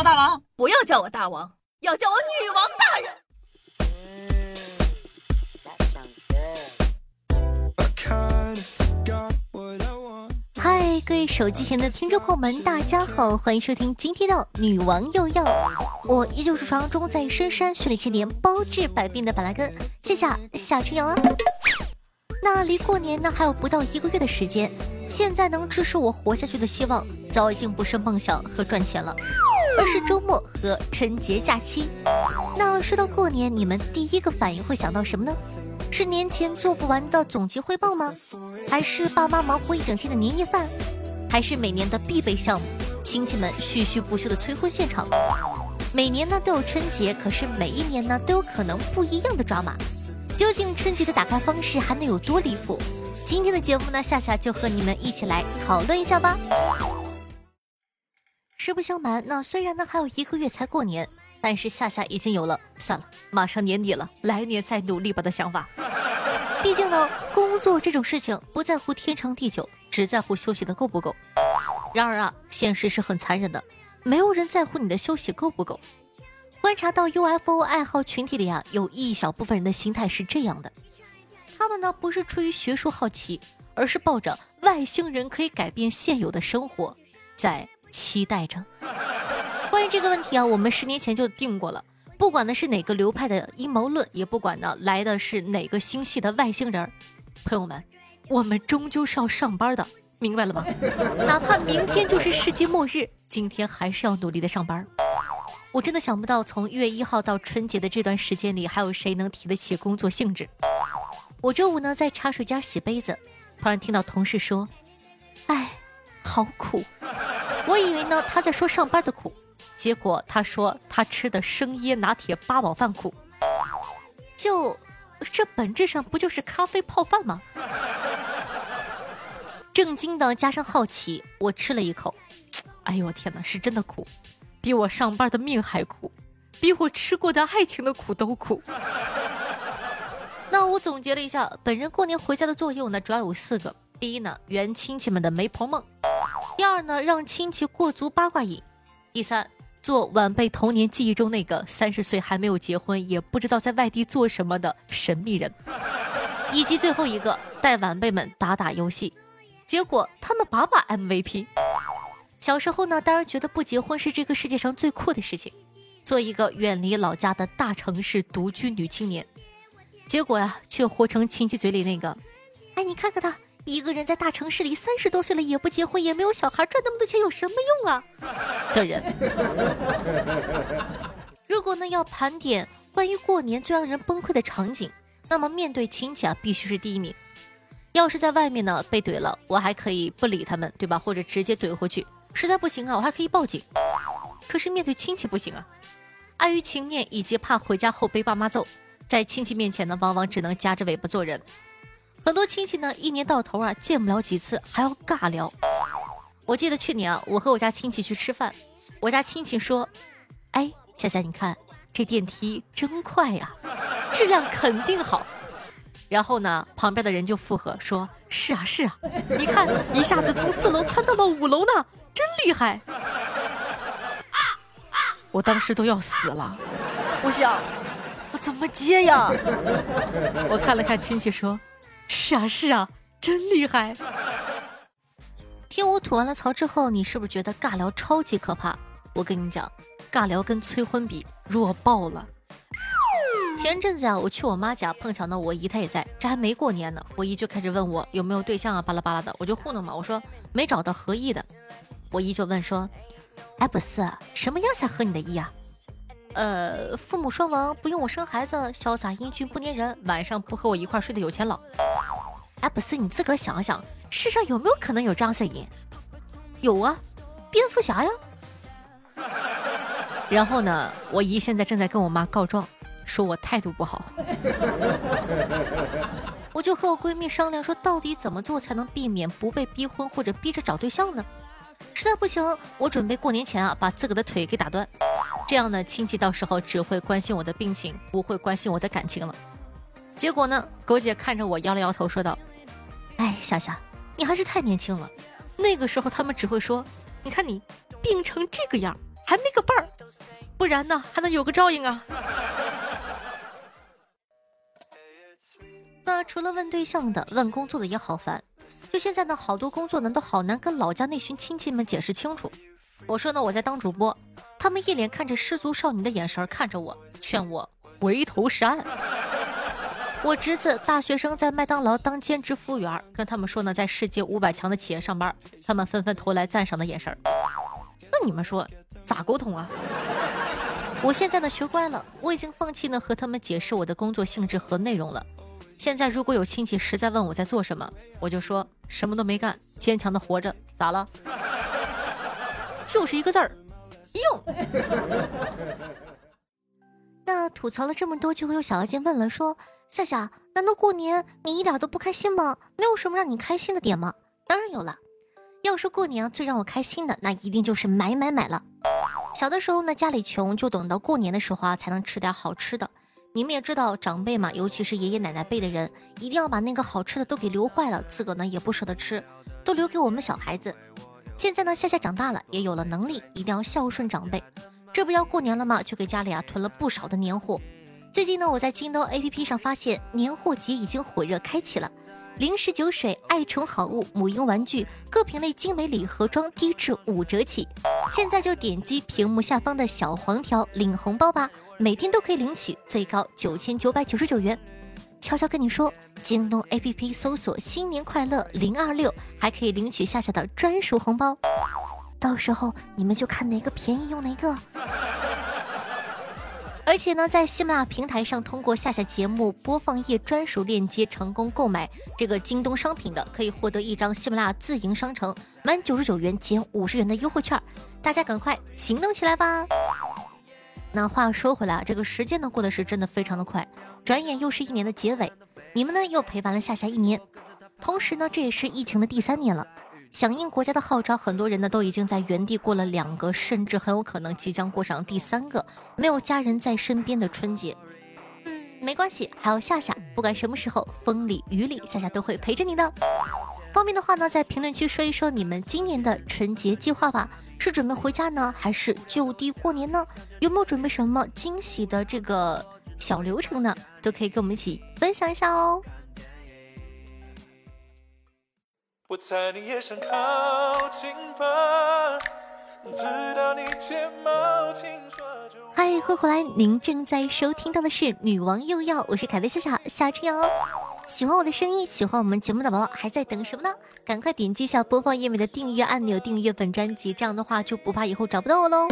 我大王，不要叫我大王，要叫我女王大人。嗨，各位手机前的听众朋友们，大家好，欢迎收听今天的《女王又要》，我依旧是传说中在深山训练千年、包治百病的板蓝根，谢谢夏春阳啊。那离过年呢还有不到一个月的时间，现在能支持我活下去的希望，早已经不是梦想和赚钱了，而是周末和春节假期。那说到过年，你们第一个反应会想到什么呢？是年前做不完的总结汇报吗？还是爸妈忙活一整天的年夜饭？还是每年的必备项目，亲戚们絮絮不休的催婚现场？每年呢都有春节，可是每一年呢都有可能不一样的抓马。究竟春节的打开方式还能有多离谱？今天的节目呢，夏夏就和你们一起来讨论一下吧。实不相瞒，那虽然呢还有一个月才过年，但是夏夏已经有了算了，马上年底了，来年再努力吧的想法。毕竟呢，工作这种事情不在乎天长地久，只在乎休息的够不够。然而啊，现实是很残忍的，没有人在乎你的休息够不够。观察到 UFO 爱好群体里啊，有一小部分人的心态是这样的：他们呢不是出于学术好奇，而是抱着外星人可以改变现有的生活，在期待着。关于这个问题啊，我们十年前就定过了，不管呢是哪个流派的阴谋论，也不管呢来的是哪个星系的外星人，朋友们，我们终究是要上班的，明白了吗？哪怕明天就是世界末日，今天还是要努力的上班。我真的想不到，从一月一号到春节的这段时间里，还有谁能提得起工作性质？我周五呢在茶水间洗杯子，突然听到同事说：“哎，好苦。”我以为呢他在说上班的苦，结果他说他吃的生椰拿铁八宝饭苦。就这本质上不就是咖啡泡饭吗？震惊的加上好奇，我吃了一口，哎呦我天哪，是真的苦。比我上班的命还苦，比我吃过的爱情的苦都苦。那我总结了一下，本人过年回家的作用呢，主要有四个：第一呢，圆亲戚们的媒婆梦；第二呢，让亲戚过足八卦瘾；第三，做晚辈童年记忆中那个三十岁还没有结婚，也不知道在外地做什么的神秘人；以及最后一个，带晚辈们打打游戏，结果他们把把 MVP。小时候呢，当然觉得不结婚是这个世界上最酷的事情，做一个远离老家的大城市独居女青年。结果呀，却活成亲戚嘴里那个，哎，你看看他一个人在大城市里三十多岁了也不结婚也没有小孩，赚那么多钱有什么用啊？的人。如果呢要盘点关于过年最让人崩溃的场景，那么面对亲戚啊，必须是第一名。要是在外面呢被怼了，我还可以不理他们，对吧？或者直接怼回去。实在不行啊，我还可以报警。可是面对亲戚不行啊，碍于情面以及怕回家后被爸妈揍，在亲戚面前呢，往往只能夹着尾巴做人。很多亲戚呢，一年到头啊见不了几次，还要尬聊。我记得去年啊，我和我家亲戚去吃饭，我家亲戚说：“哎，夏夏，你看这电梯真快呀，质量肯定好。”然后呢，旁边的人就附和说：“是啊，是啊，你看一下子从四楼窜到了五楼呢。”真厉害！我当时都要死了，我想我怎么接呀？我看了看亲戚说：“是啊是啊，真厉害。”听我吐完了槽之后，你是不是觉得尬聊超级可怕？我跟你讲，尬聊跟催婚比弱爆了。前阵子啊，我去我妈家，碰巧呢我姨她也在，这还没过年呢，我姨就开始问我有没有对象啊，巴拉巴拉的，我就糊弄嘛，我说没找到合意的。我姨就问说：“哎，不是什么样才合你的意啊？呃，父母双亡，不用我生孩子，潇洒英俊不粘人，晚上不和我一块睡的有钱佬。哎，不是你自个儿想想，世上有没有可能有这样的人？有啊，蝙蝠侠呀。然后呢，我姨现在正在跟我妈告状，说我态度不好。我就和我闺蜜商量说，到底怎么做才能避免不被逼婚或者逼着找对象呢？”实在不行，我准备过年前啊把自个的腿给打断，这样呢亲戚到时候只会关心我的病情，不会关心我的感情了。结果呢，狗姐看着我摇了摇头，说道：“哎，夏夏，你还是太年轻了。那个时候他们只会说，你看你病成这个样，还没个伴儿，不然呢还能有个照应啊。那除了问对象的，问工作的也好烦。就现在呢，好多工作呢都好难跟老家那群亲戚们解释清楚。我说呢，我在当主播，他们一脸看着失足少女的眼神看着我，劝我回头是岸。我侄子大学生在麦当劳当兼职服务员，跟他们说呢，在世界五百强的企业上班，他们纷纷投来赞赏的眼神。那你们说咋沟通啊？我现在呢学乖了，我已经放弃呢和他们解释我的工作性质和内容了。现在如果有亲戚实在问我在做什么，我就说什么都没干，坚强的活着。咋了？就是一个字儿，用。那吐槽了这么多，就会有小妖精问了，说夏夏，难道过年你一点都不开心吗？没有什么让你开心的点吗？当然有了。要说过年最让我开心的，那一定就是买买买了。小的时候呢，家里穷，就等到过年的时候啊，才能吃点好吃的。你们也知道，长辈嘛，尤其是爷爷奶奶辈的人，一定要把那个好吃的都给留坏了，自个呢也不舍得吃，都留给我们小孩子。现在呢，夏夏长大了，也有了能力，一定要孝顺长辈。这不要过年了吗？就给家里啊囤了不少的年货。最近呢，我在京东 APP 上发现年货节已经火热开启了。零食、酒水、爱宠好物、母婴玩具，各品类精美礼盒装低至五折起。现在就点击屏幕下方的小黄条领红包吧，每天都可以领取，最高九千九百九十九元。悄悄跟你说，京东 APP 搜索“新年快乐零二六”，还可以领取夏夏的专属红包。到时候你们就看哪个便宜用哪个。而且呢，在喜马拉雅平台上，通过夏夏节目播放页专属链接成功购买这个京东商品的，可以获得一张喜马拉雅自营商城满九十九元减五十元的优惠券。大家赶快行动起来吧！那话说回来啊，这个时间呢过得是真的非常的快，转眼又是一年的结尾，你们呢又陪伴了夏夏一年，同时呢这也是疫情的第三年了。响应国家的号召，很多人呢都已经在原地过了两个，甚至很有可能即将过上第三个没有家人在身边的春节。嗯，没关系，还有夏夏，不管什么时候，风里雨里，夏夏都会陪着你的。方便的话呢，在评论区说一说你们今年的春节计划吧，是准备回家呢，还是就地过年呢？有没有准备什么惊喜的这个小流程呢？都可以跟我们一起分享一下哦。我猜你也想靠近吧，直到你睫毛轻刷就。嗨，欢迎回来，您正在收听到的是《女王又要》，我是凯特夏夏夏春瑶。喜欢我的声音，喜欢我们节目的宝宝还在等什么呢？赶快点击一下播放页面的订阅按钮，订阅本专辑，这样的话就不怕以后找不到我喽。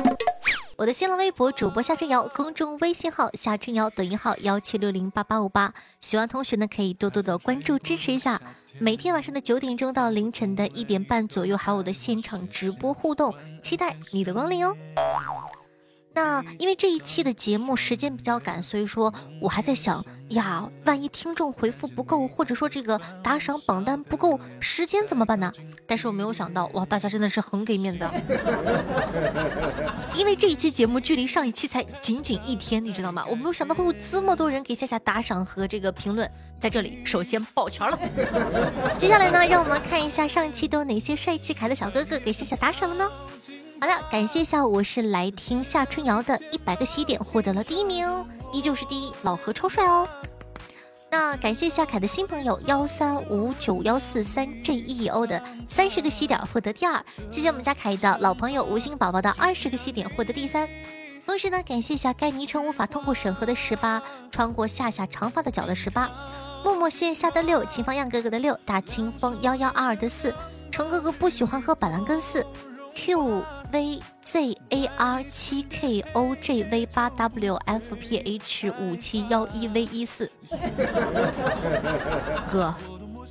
我的新浪微博主播夏春瑶，公众微信号夏春瑶，抖音号幺七六零八八五八，喜欢同学呢可以多多的关注支持一下。每天晚上的九点钟到凌晨的一点半左右，还有我的现场直播互动，期待你的光临哦。那因为这一期的节目时间比较赶，所以说我还在想呀，万一听众回复不够，或者说这个打赏榜单不够，时间怎么办呢？但是我没有想到，哇，大家真的是很给面子啊，因为这一期节目距离上一期才仅仅一天，你知道吗？我没有想到会有这么多人给夏夏打赏和这个评论，在这里首先抱拳了。接下来呢，让我们看一下上一期都有哪些帅气可爱的小哥哥给夏夏打赏了呢？好的，感谢一下，我是来听夏春瑶的一百个喜点获得了第一名，依旧是第一，老何超帅哦。那感谢夏凯的新朋友幺三五九幺四三 J E O 的三十个喜点获得第二，谢谢我们家凯的老朋友无心宝宝的二十个喜点获得第三。同时呢，感谢一下该昵称无法通过审核的十八，穿过夏夏长发的脚的十八，默默谢夏的六，秦方样哥哥的六，大清风幺幺二二的四，程哥哥不喜欢喝板蓝根四，Q。V z a r 七 k o j v 八 w f p h 五七幺一 v 一四，哥，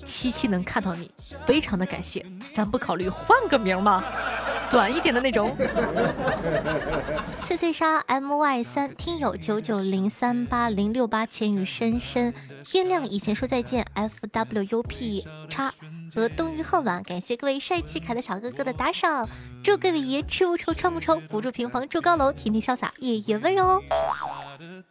七七能看到你，非常的感谢，咱不考虑换个名吗？短一点的那种。翠翠莎 m y 三听友九九零三八零六八千语深深天亮以前说再见 f w u p 叉。和冬雨恨晚，感谢各位帅气可爱的小哥哥的打赏，祝各位爷吃不愁穿不愁，不住平房住高楼，天天潇洒夜夜温柔哦。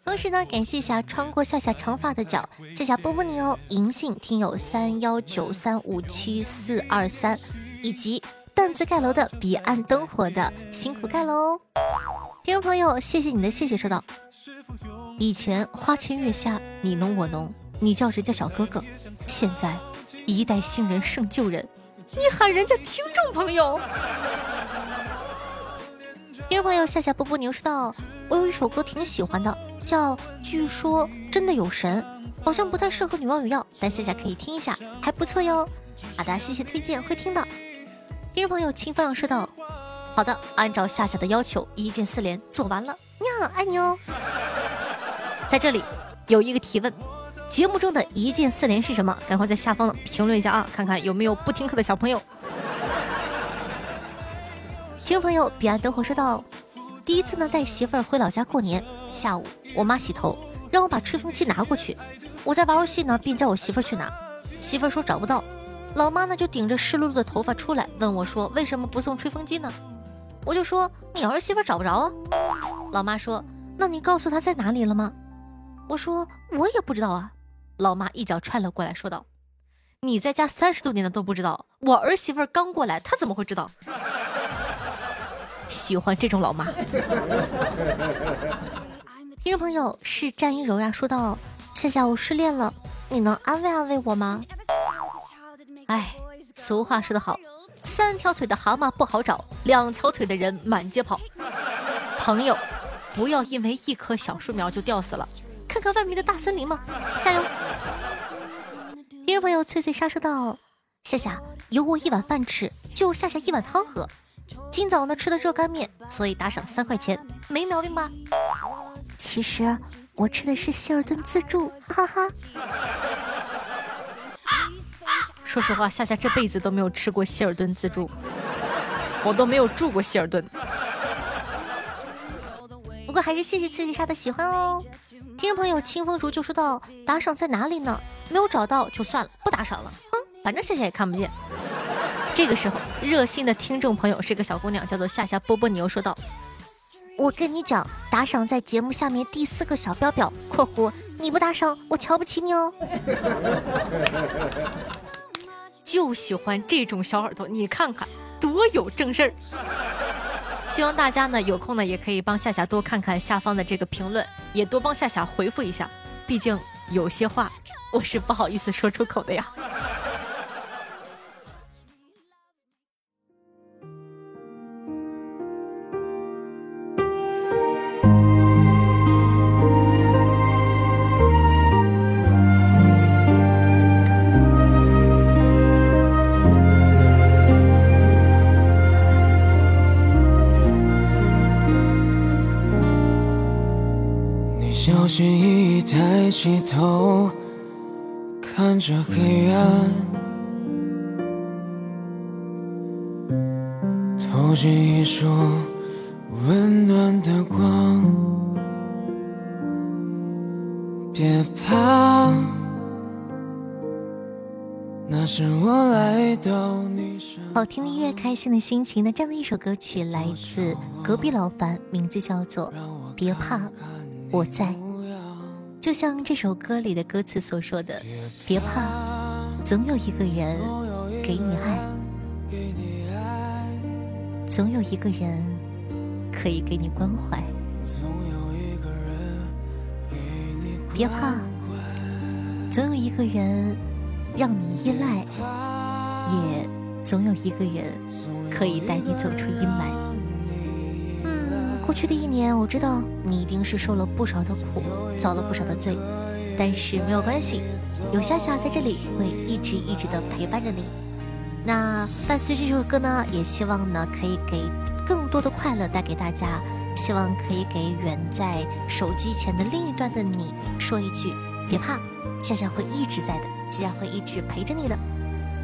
同时呢，感谢一下穿过夏夏长发的脚，夏夏波波你哦银杏听友三幺九三五七四二三，以及段子盖楼的彼岸灯火的辛苦盖楼。听众朋友，谢谢你的谢谢，说道：以前花前月下你侬我侬，你叫人家小哥哥，现在一代新人胜旧人，你喊人家听众朋友。听众朋友，夏夏波波牛说道：我有一首歌挺喜欢的，叫《据说真的有神》，好像不太适合女王有药，但夏夏可以听一下，还不错哟。好的，谢谢推荐，会听的。听众朋友，清风说道。好的，按照夏夏的要求，一键四连做完了，你好，爱你哦。在这里有一个提问，节目中的一键四连是什么？赶快在下方评论一下啊，看看有没有不听课的小朋友。听众朋友，彼岸灯火说道：第一次呢带媳妇儿回老家过年，下午我妈洗头，让我把吹风机拿过去，我在玩游戏呢，便叫我媳妇儿去拿，媳妇儿说找不到，老妈呢就顶着湿漉漉的头发出来问我说为什么不送吹风机呢？我就说你儿媳妇找不着啊，老妈说那你告诉她在哪里了吗？我说我也不知道啊，老妈一脚踹了过来，说道：“你在家三十多年了都不知道，我儿媳妇刚过来，她怎么会知道？喜欢这种老妈。听众朋友是战一柔呀，说道：夏夏我失恋了，你能安慰安慰我吗？哎，俗话说得好。三条腿的蛤蟆不好找，两条腿的人满街跑。朋友，不要因为一棵小树苗就吊死了，看看外面的大森林嘛，加油！听众朋友翠翠莎说道：“夏夏有我一碗饭吃，就夏夏一碗汤喝。今早呢吃的热干面，所以打赏三块钱，没毛病吧？其实我吃的是希尔顿自助，哈哈。”说实话，夏夏这辈子都没有吃过希尔顿自助，我都没有住过希尔顿。不过还是谢谢翠翠莎的喜欢哦。听众朋友清风竹就说到：“打赏在哪里呢？没有找到就算了，不打赏了。哼，反正夏夏也看不见。”这个时候，热心的听众朋友是个小姑娘，叫做夏夏波波，你又说道：“我跟你讲，打赏在节目下面第四个小标表（括弧），你不打赏，我瞧不起你哦。”就喜欢这种小耳朵，你看看多有正事儿。希望大家呢有空呢也可以帮夏夏多看看下方的这个评论，也多帮夏夏回复一下，毕竟有些话我是不好意思说出口的呀。起头，看着黑暗，投进一束温暖的光。别怕，那是我来到你身。好听的音乐，开心的心情。那这样的一首歌曲来自隔壁老樊，名字叫做《别怕》。我在，就像这首歌里的歌词所说的：“别怕，总有一个人给你爱，总有一个人可以给你关怀。别怕，总有一个人让你依赖，也总有一个人可以带你走出阴霾。”过去的一年，我知道你一定是受了不少的苦，遭了不少的罪，但是没有关系，有夏夏在这里会一直一直的陪伴着你。那伴随这首歌呢，也希望呢可以给更多的快乐带给大家，希望可以给远在手机前的另一端的你说一句：别怕，夏夏会一直在的，夏夏会一直陪着你的。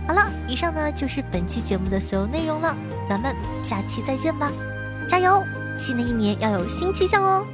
好了，以上呢就是本期节目的所有内容了，咱们下期再见吧，加油！新的一年要有新气象哦。